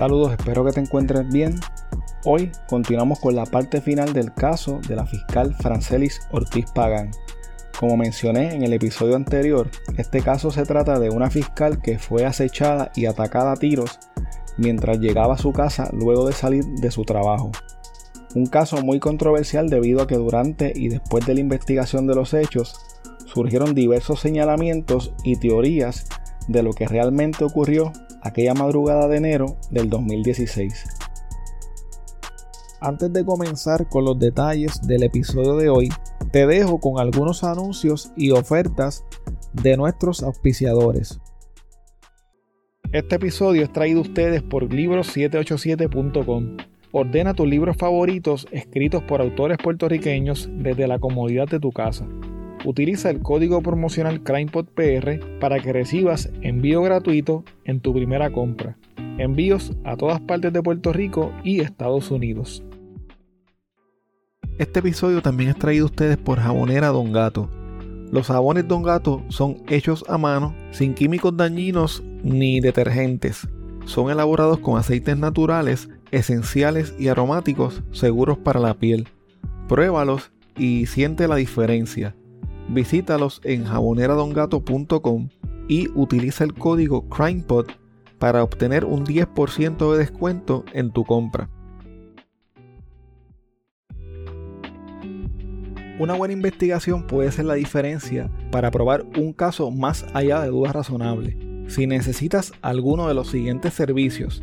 Saludos, espero que te encuentres bien. Hoy continuamos con la parte final del caso de la fiscal Francelis Ortiz Pagán. Como mencioné en el episodio anterior, este caso se trata de una fiscal que fue acechada y atacada a tiros mientras llegaba a su casa luego de salir de su trabajo. Un caso muy controversial debido a que durante y después de la investigación de los hechos surgieron diversos señalamientos y teorías de lo que realmente ocurrió aquella madrugada de enero del 2016. Antes de comenzar con los detalles del episodio de hoy, te dejo con algunos anuncios y ofertas de nuestros auspiciadores. Este episodio es traído a ustedes por libros787.com. Ordena tus libros favoritos escritos por autores puertorriqueños desde la comodidad de tu casa. Utiliza el código promocional CrimePodPR para que recibas envío gratuito en tu primera compra. Envíos a todas partes de Puerto Rico y Estados Unidos. Este episodio también es traído a ustedes por Jabonera Don Gato. Los jabones Don Gato son hechos a mano, sin químicos dañinos ni detergentes. Son elaborados con aceites naturales, esenciales y aromáticos seguros para la piel. Pruébalos y siente la diferencia. Visítalos en jaboneradongato.com y utiliza el código CrimePod para obtener un 10% de descuento en tu compra. Una buena investigación puede ser la diferencia para probar un caso más allá de dudas razonables. Si necesitas alguno de los siguientes servicios,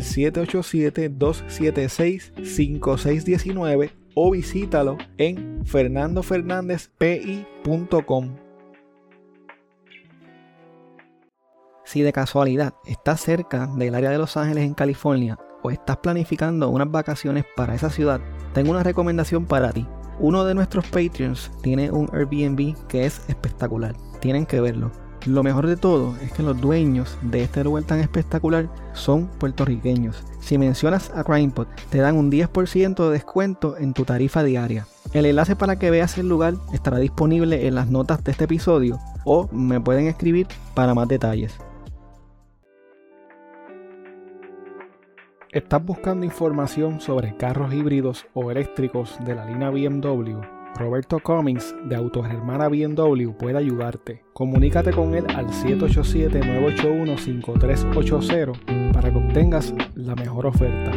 787-276-5619 o visítalo en fernandofernandezpi.com. Si de casualidad estás cerca del área de Los Ángeles en California o estás planificando unas vacaciones para esa ciudad, tengo una recomendación para ti. Uno de nuestros Patreons tiene un Airbnb que es espectacular. Tienen que verlo lo mejor de todo es que los dueños de este lugar tan espectacular son puertorriqueños. Si mencionas a CrimePod, te dan un 10% de descuento en tu tarifa diaria. El enlace para que veas el lugar estará disponible en las notas de este episodio o me pueden escribir para más detalles. ¿Estás buscando información sobre carros híbridos o eléctricos de la línea BMW? Roberto Cummings de Autogermana BMW puede ayudarte. Comunícate con él al 787-981-5380 para que obtengas la mejor oferta.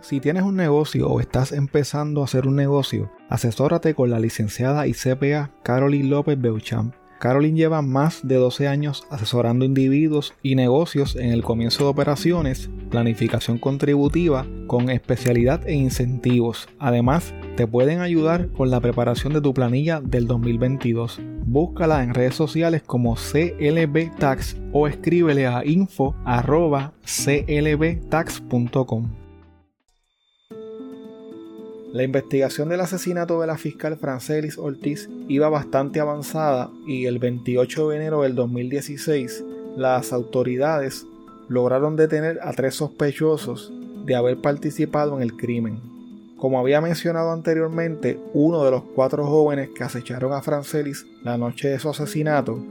Si tienes un negocio o estás empezando a hacer un negocio, asesórate con la licenciada y CPA Caroline López Beauchamp Caroline lleva más de 12 años asesorando individuos y negocios en el comienzo de operaciones, planificación contributiva con especialidad en incentivos. Además, te pueden ayudar con la preparación de tu planilla del 2022. Búscala en redes sociales como CLB Tax o escríbele a info@clbtax.com. La investigación del asesinato de la fiscal Francelis Ortiz iba bastante avanzada y el 28 de enero del 2016 las autoridades lograron detener a tres sospechosos de haber participado en el crimen. Como había mencionado anteriormente, uno de los cuatro jóvenes que acecharon a Francelis la noche de su asesinato,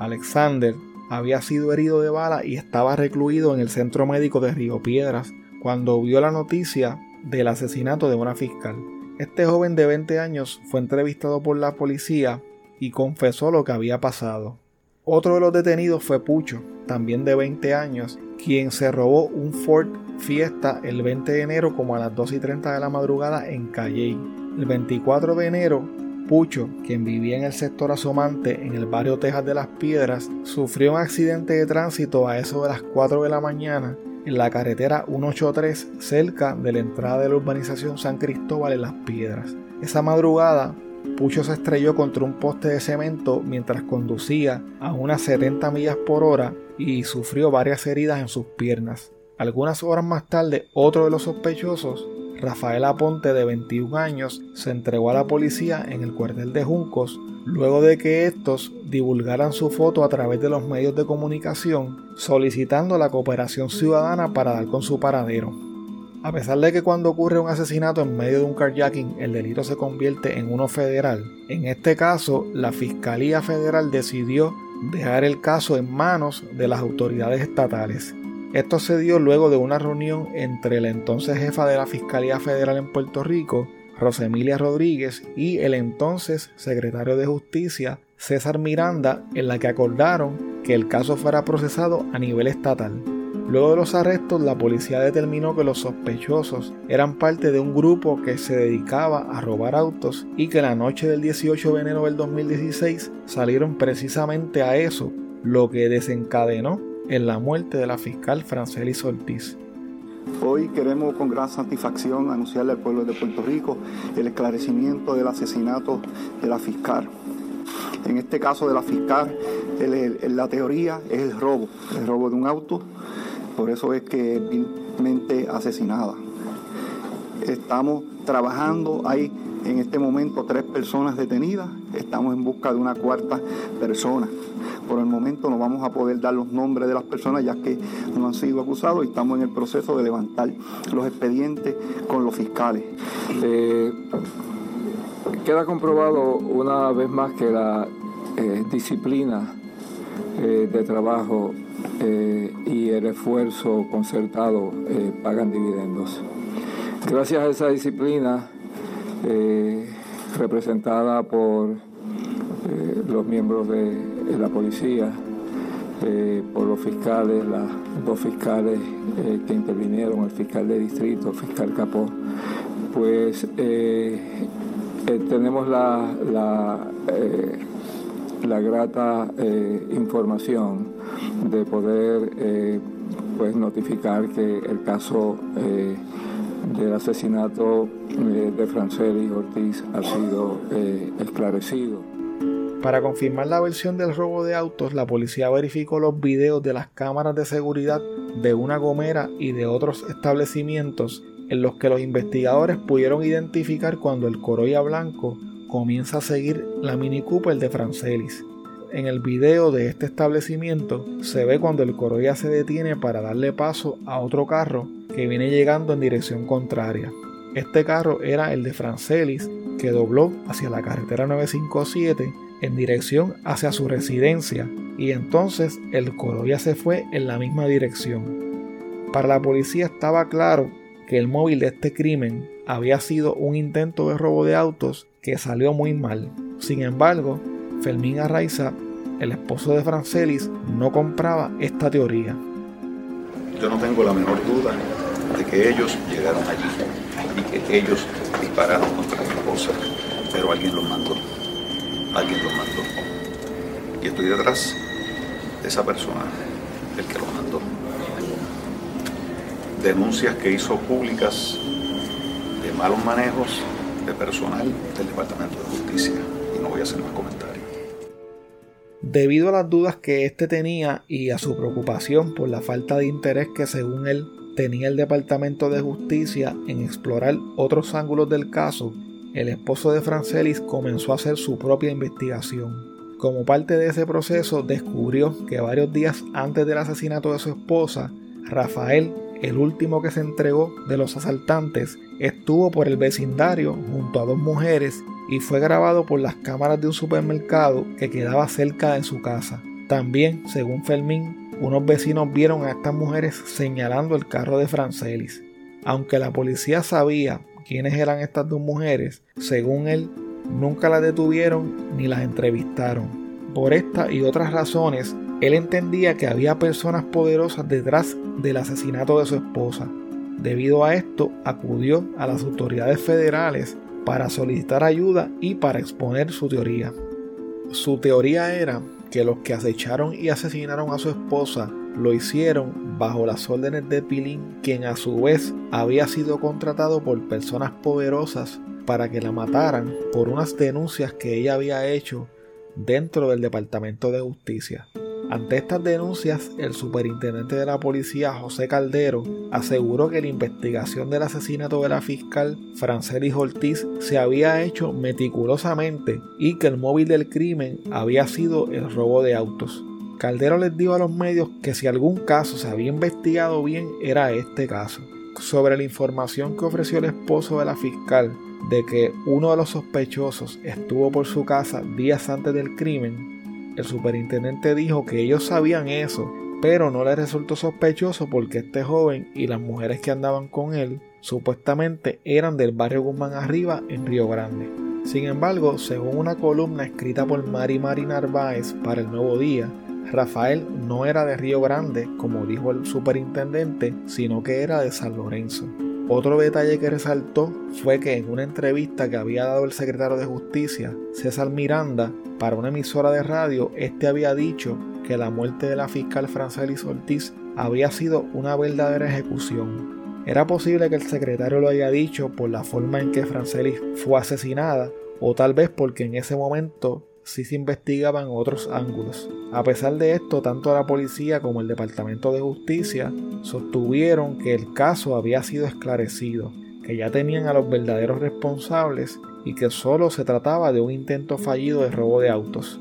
Alexander, había sido herido de bala y estaba recluido en el centro médico de Río Piedras. Cuando vio la noticia, del asesinato de una fiscal. Este joven de 20 años fue entrevistado por la policía y confesó lo que había pasado. Otro de los detenidos fue Pucho, también de 20 años, quien se robó un Ford Fiesta el 20 de enero como a las 2 y 30 de la madrugada en Calley. El 24 de enero, Pucho, quien vivía en el sector asomante en el barrio Tejas de las Piedras, sufrió un accidente de tránsito a eso de las 4 de la mañana en la carretera 183 cerca de la entrada de la urbanización San Cristóbal en Las Piedras. Esa madrugada, Pucho se estrelló contra un poste de cemento mientras conducía a unas 70 millas por hora y sufrió varias heridas en sus piernas. Algunas horas más tarde, otro de los sospechosos, Rafael Aponte de 21 años, se entregó a la policía en el cuartel de Juncos luego de que estos divulgaran su foto a través de los medios de comunicación solicitando la cooperación ciudadana para dar con su paradero. A pesar de que cuando ocurre un asesinato en medio de un carjacking el delito se convierte en uno federal, en este caso la Fiscalía Federal decidió dejar el caso en manos de las autoridades estatales. Esto se dio luego de una reunión entre la entonces jefa de la Fiscalía Federal en Puerto Rico, Rosemilia Rodríguez, y el entonces secretario de Justicia, César Miranda, en la que acordaron que el caso fuera procesado a nivel estatal. Luego de los arrestos, la policía determinó que los sospechosos eran parte de un grupo que se dedicaba a robar autos y que la noche del 18 de enero del 2016 salieron precisamente a eso, lo que desencadenó en la muerte de la fiscal Francelis Ortiz. Hoy queremos con gran satisfacción anunciarle al pueblo de Puerto Rico el esclarecimiento del asesinato de la fiscal. En este caso de la fiscal, la teoría es el robo, el robo de un auto, por eso es que es vilmente asesinada. Estamos trabajando, hay en este momento tres personas detenidas, estamos en busca de una cuarta persona. Por el momento no vamos a poder dar los nombres de las personas ya que no han sido acusados y estamos en el proceso de levantar los expedientes con los fiscales. Eh, queda comprobado una vez más que la eh, disciplina eh, de trabajo y el esfuerzo concertado pagan dividendos. Gracias a esa disciplina representada por los miembros de la policía, eh, por los fiscales, las dos fiscales eh, que intervinieron, el fiscal de distrito, el fiscal Capó, pues eh, tenemos la, la, la grata información de poder pues notificar que el caso del asesinato de Francelis Ortiz ha sido esclarecido. Para confirmar la versión del robo de autos, la policía verificó los videos de las cámaras de seguridad de una gomera y de otros establecimientos en los que los investigadores pudieron identificar cuando el Corolla blanco comienza a seguir la Mini Cooper de Francelis. En el video de este establecimiento se ve cuando el Corolla se detiene para darle paso a otro carro que viene llegando en dirección contraria. Este carro era el de Francelis que dobló hacia la carretera 957 en dirección hacia su residencia y entonces el Corolla se fue en la misma dirección. Para la policía estaba claro que el móvil de este crimen había sido un intento de robo de autos que salió muy mal. Sin embargo, Fermín Arraiza, el esposo de Francelis, no compraba esta teoría. Yo no tengo la menor duda de que ellos llegaron allí y que ellos dispararon contra mi esposa, pero alguien los mandó alguien lo mandó. Y estoy detrás de esa persona, el que lo mandó. Denuncias que hizo públicas de malos manejos de personal del Departamento de Justicia. Y no voy a hacer más comentarios. Debido a las dudas que éste tenía y a su preocupación por la falta de interés que según él tenía el Departamento de Justicia en explorar otros ángulos del caso, el esposo de Francelis comenzó a hacer su propia investigación. Como parte de ese proceso descubrió que varios días antes del asesinato de su esposa, Rafael, el último que se entregó de los asaltantes, estuvo por el vecindario junto a dos mujeres y fue grabado por las cámaras de un supermercado que quedaba cerca de su casa. También, según Fermín, unos vecinos vieron a estas mujeres señalando el carro de Francelis. Aunque la policía sabía quiénes eran estas dos mujeres, según él, nunca las detuvieron ni las entrevistaron. Por esta y otras razones, él entendía que había personas poderosas detrás del asesinato de su esposa. Debido a esto, acudió a las autoridades federales para solicitar ayuda y para exponer su teoría. Su teoría era que los que acecharon y asesinaron a su esposa lo hicieron bajo las órdenes de Pilín, quien a su vez había sido contratado por personas poderosas para que la mataran por unas denuncias que ella había hecho dentro del Departamento de Justicia. Ante estas denuncias, el superintendente de la policía, José Caldero, aseguró que la investigación del asesinato de la fiscal Francelis Ortiz se había hecho meticulosamente y que el móvil del crimen había sido el robo de autos. Caldero les dijo a los medios que si algún caso se había investigado bien era este caso. Sobre la información que ofreció el esposo de la fiscal de que uno de los sospechosos estuvo por su casa días antes del crimen, el superintendente dijo que ellos sabían eso, pero no les resultó sospechoso porque este joven y las mujeres que andaban con él supuestamente eran del barrio Guzmán Arriba en Río Grande. Sin embargo, según una columna escrita por Mari Mari Narváez para el Nuevo Día, Rafael no era de Río Grande, como dijo el superintendente, sino que era de San Lorenzo. Otro detalle que resaltó fue que en una entrevista que había dado el secretario de Justicia, César Miranda, para una emisora de radio, este había dicho que la muerte de la fiscal Francelis Ortiz había sido una verdadera ejecución. Era posible que el secretario lo haya dicho por la forma en que Francelis fue asesinada, o tal vez porque en ese momento sí se investigaban otros ángulos. A pesar de esto, tanto la policía como el Departamento de Justicia sostuvieron que el caso había sido esclarecido, que ya tenían a los verdaderos responsables y que solo se trataba de un intento fallido de robo de autos.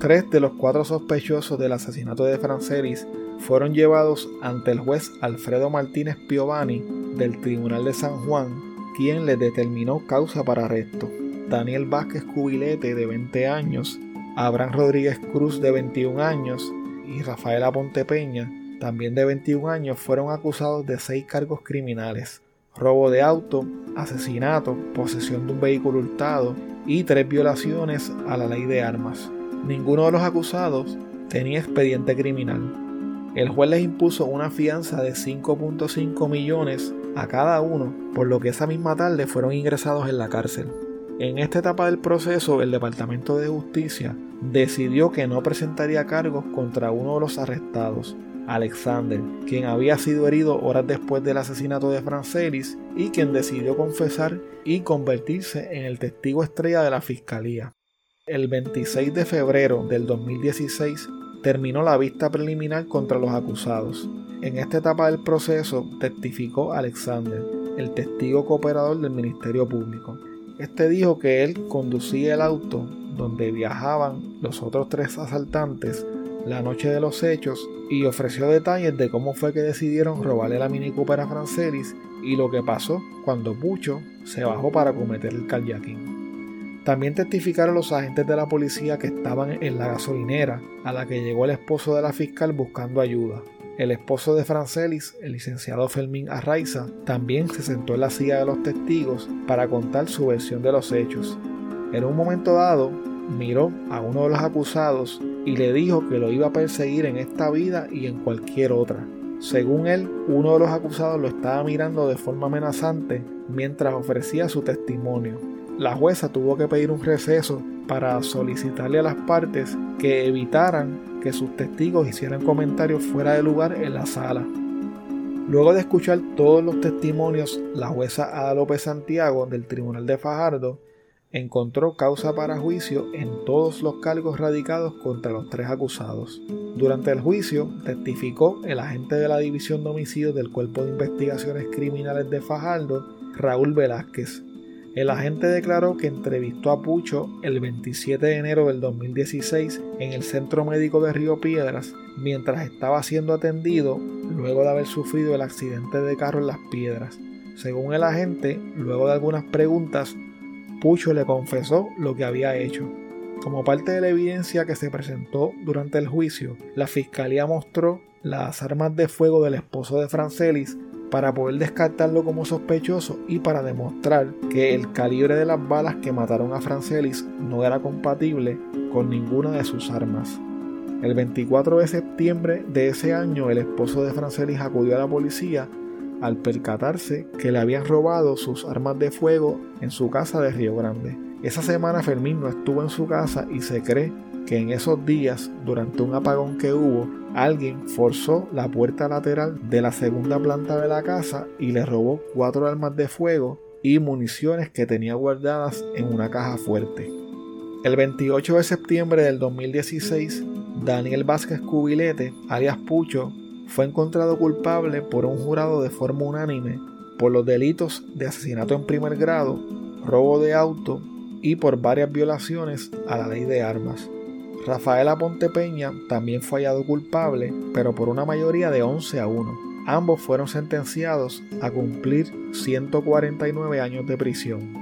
Tres de los cuatro sospechosos del asesinato de Francelis fueron llevados ante el juez Alfredo Martínez Piovani del Tribunal de San Juan, quien les determinó causa para arresto. Daniel Vázquez Cubilete, de 20 años, Abraham Rodríguez Cruz, de 21 años, y Rafaela Pontepeña, también de 21 años, fueron acusados de seis cargos criminales: robo de auto, asesinato, posesión de un vehículo hurtado y tres violaciones a la ley de armas. Ninguno de los acusados tenía expediente criminal. El juez les impuso una fianza de 5.5 millones a cada uno, por lo que esa misma tarde fueron ingresados en la cárcel. En esta etapa del proceso, el Departamento de Justicia decidió que no presentaría cargos contra uno de los arrestados, Alexander, quien había sido herido horas después del asesinato de Francelis y quien decidió confesar y convertirse en el testigo estrella de la fiscalía. El 26 de febrero del 2016 terminó la vista preliminar contra los acusados. En esta etapa del proceso testificó Alexander, el testigo cooperador del Ministerio Público. Este dijo que él conducía el auto donde viajaban los otros tres asaltantes la noche de los hechos y ofreció detalles de cómo fue que decidieron robarle la Mini Cooper a Francelis y lo que pasó cuando Pucho se bajó para cometer el carjacking. También testificaron los agentes de la policía que estaban en la gasolinera a la que llegó el esposo de la fiscal buscando ayuda. El esposo de Francelis, el licenciado Fermín Arraiza, también se sentó en la silla de los testigos para contar su versión de los hechos. En un momento dado, miró a uno de los acusados y le dijo que lo iba a perseguir en esta vida y en cualquier otra. Según él, uno de los acusados lo estaba mirando de forma amenazante mientras ofrecía su testimonio. La jueza tuvo que pedir un receso para solicitarle a las partes que evitaran que sus testigos hicieran comentarios fuera de lugar en la sala. Luego de escuchar todos los testimonios, la jueza Ada López Santiago del Tribunal de Fajardo encontró causa para juicio en todos los cargos radicados contra los tres acusados. Durante el juicio testificó el agente de la División de Homicidios del Cuerpo de Investigaciones Criminales de Fajardo, Raúl Velázquez, el agente declaró que entrevistó a Pucho el 27 de enero del 2016 en el Centro Médico de Río Piedras mientras estaba siendo atendido luego de haber sufrido el accidente de carro en las piedras. Según el agente, luego de algunas preguntas, Pucho le confesó lo que había hecho. Como parte de la evidencia que se presentó durante el juicio, la fiscalía mostró las armas de fuego del esposo de Francelis para poder descartarlo como sospechoso y para demostrar que el calibre de las balas que mataron a Francelis no era compatible con ninguna de sus armas. El 24 de septiembre de ese año, el esposo de Francelis acudió a la policía al percatarse que le habían robado sus armas de fuego en su casa de Río Grande. Esa semana Fermín no estuvo en su casa y se cree que en esos días, durante un apagón que hubo, alguien forzó la puerta lateral de la segunda planta de la casa y le robó cuatro armas de fuego y municiones que tenía guardadas en una caja fuerte. El 28 de septiembre del 2016, Daniel Vázquez Cubilete, alias Pucho, fue encontrado culpable por un jurado de forma unánime por los delitos de asesinato en primer grado, robo de auto y por varias violaciones a la ley de armas. Rafaela Pontepeña también fue hallado culpable, pero por una mayoría de 11 a 1. Ambos fueron sentenciados a cumplir 149 años de prisión.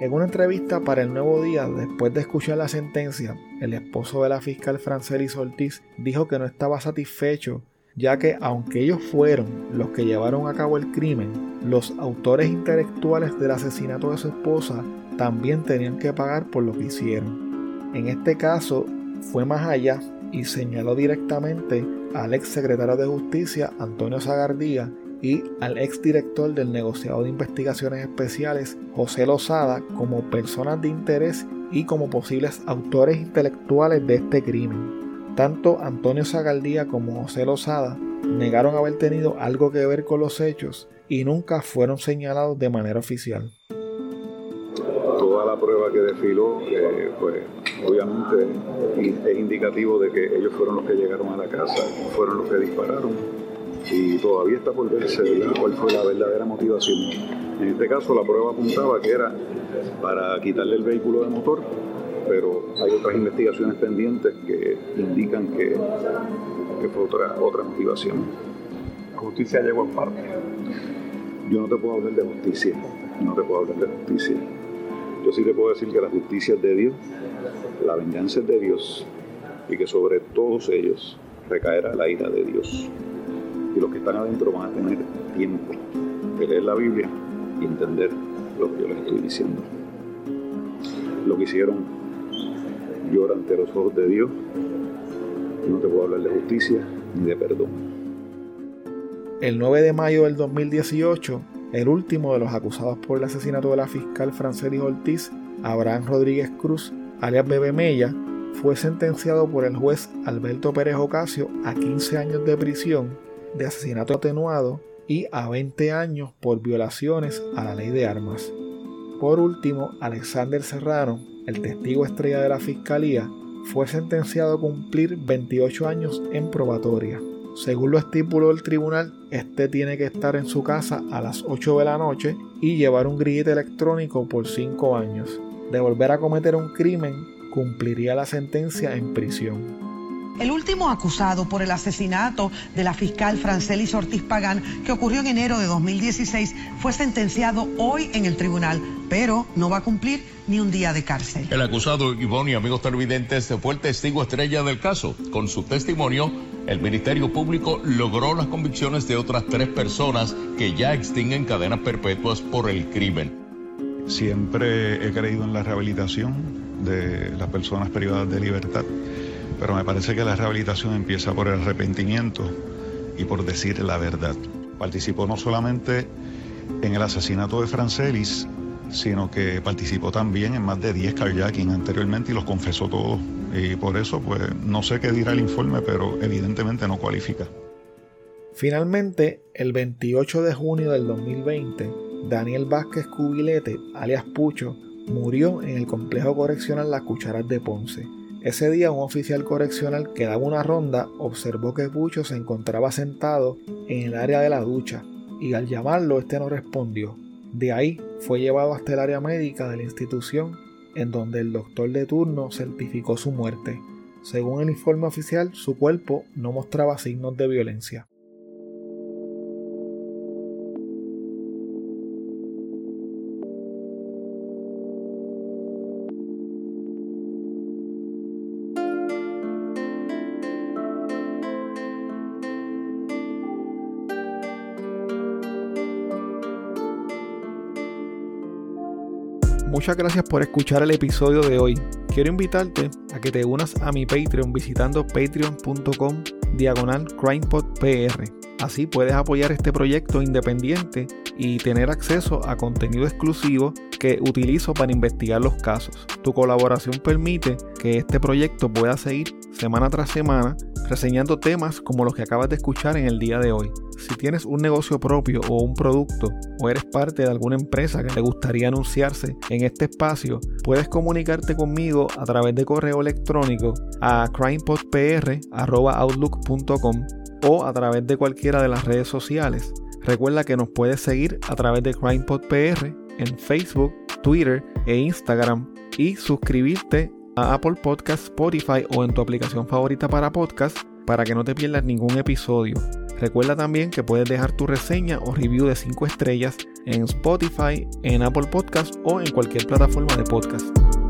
En una entrevista para el Nuevo Día, después de escuchar la sentencia, el esposo de la fiscal Francelis Ortiz dijo que no estaba satisfecho, ya que aunque ellos fueron los que llevaron a cabo el crimen, los autores intelectuales del asesinato de su esposa también tenían que pagar por lo que hicieron. En este caso, fue más allá y señaló directamente al ex secretario de Justicia Antonio Zagardía y al ex director del negociado de investigaciones especiales José Lozada como personas de interés y como posibles autores intelectuales de este crimen. Tanto Antonio Zagardía como José Lozada negaron haber tenido algo que ver con los hechos y nunca fueron señalados de manera oficial que desfiló, pues obviamente es indicativo de que ellos fueron los que llegaron a la casa, fueron los que dispararon y todavía está por verse cuál fue la verdadera motivación. En este caso la prueba apuntaba que era para quitarle el vehículo de motor, pero hay otras investigaciones pendientes que indican que, que fue otra, otra motivación. La justicia llegó en parte. Yo no te puedo hablar de justicia, no te puedo hablar de justicia sí te puedo decir que la justicia es de Dios, la venganza es de Dios y que sobre todos ellos recaerá la ira de Dios. Y los que están adentro van a tener tiempo de leer la Biblia y entender lo que yo les estoy diciendo. Lo que hicieron llora ante los ojos de Dios. no te puedo hablar de justicia ni de perdón. El 9 de mayo del 2018, el último de los acusados por el asesinato de la fiscal Francelis Ortiz, Abraham Rodríguez Cruz, alias Bebe Mella, fue sentenciado por el juez Alberto Pérez Ocasio a 15 años de prisión de asesinato atenuado y a 20 años por violaciones a la ley de armas. Por último, Alexander Serrano, el testigo estrella de la fiscalía, fue sentenciado a cumplir 28 años en probatoria. Según lo estipuló el tribunal, este tiene que estar en su casa a las 8 de la noche y llevar un grillete electrónico por 5 años. De volver a cometer un crimen, cumpliría la sentencia en prisión. El último acusado por el asesinato de la fiscal Francelis Ortiz Pagán, que ocurrió en enero de 2016, fue sentenciado hoy en el tribunal, pero no va a cumplir ni un día de cárcel. El acusado Ivonne y amigos televidentes fue el testigo estrella del caso. Con su testimonio, el Ministerio Público logró las convicciones de otras tres personas que ya extinguen cadenas perpetuas por el crimen. Siempre he creído en la rehabilitación de las personas privadas de libertad pero me parece que la rehabilitación empieza por el arrepentimiento y por decir la verdad. Participó no solamente en el asesinato de Francelis, sino que participó también en más de 10 carjacking anteriormente y los confesó todos. Y por eso, pues, no sé qué dirá el informe, pero evidentemente no cualifica. Finalmente, el 28 de junio del 2020, Daniel Vázquez Cubilete, alias Pucho, murió en el complejo correccional Las Cucharas de Ponce ese día un oficial correccional que daba una ronda observó que Pucho se encontraba sentado en el área de la ducha y al llamarlo este no respondió. De ahí fue llevado hasta el área médica de la institución en donde el doctor de turno certificó su muerte. Según el informe oficial, su cuerpo no mostraba signos de violencia. Muchas gracias por escuchar el episodio de hoy. Quiero invitarte a que te unas a mi Patreon visitando patreon.com diagonal crimepodpr. Así puedes apoyar este proyecto independiente y tener acceso a contenido exclusivo que utilizo para investigar los casos. Tu colaboración permite que este proyecto pueda seguir semana tras semana reseñando temas como los que acabas de escuchar en el día de hoy. Si tienes un negocio propio o un producto o eres parte de alguna empresa que le gustaría anunciarse en este espacio, puedes comunicarte conmigo a través de correo electrónico a crimepodpr.outlook.com o a través de cualquiera de las redes sociales. Recuerda que nos puedes seguir a través de CrimePodPR en Facebook, Twitter e Instagram y suscribirte a Apple Podcast, Spotify o en tu aplicación favorita para podcast para que no te pierdas ningún episodio. Recuerda también que puedes dejar tu reseña o review de 5 estrellas en Spotify, en Apple Podcast o en cualquier plataforma de podcast.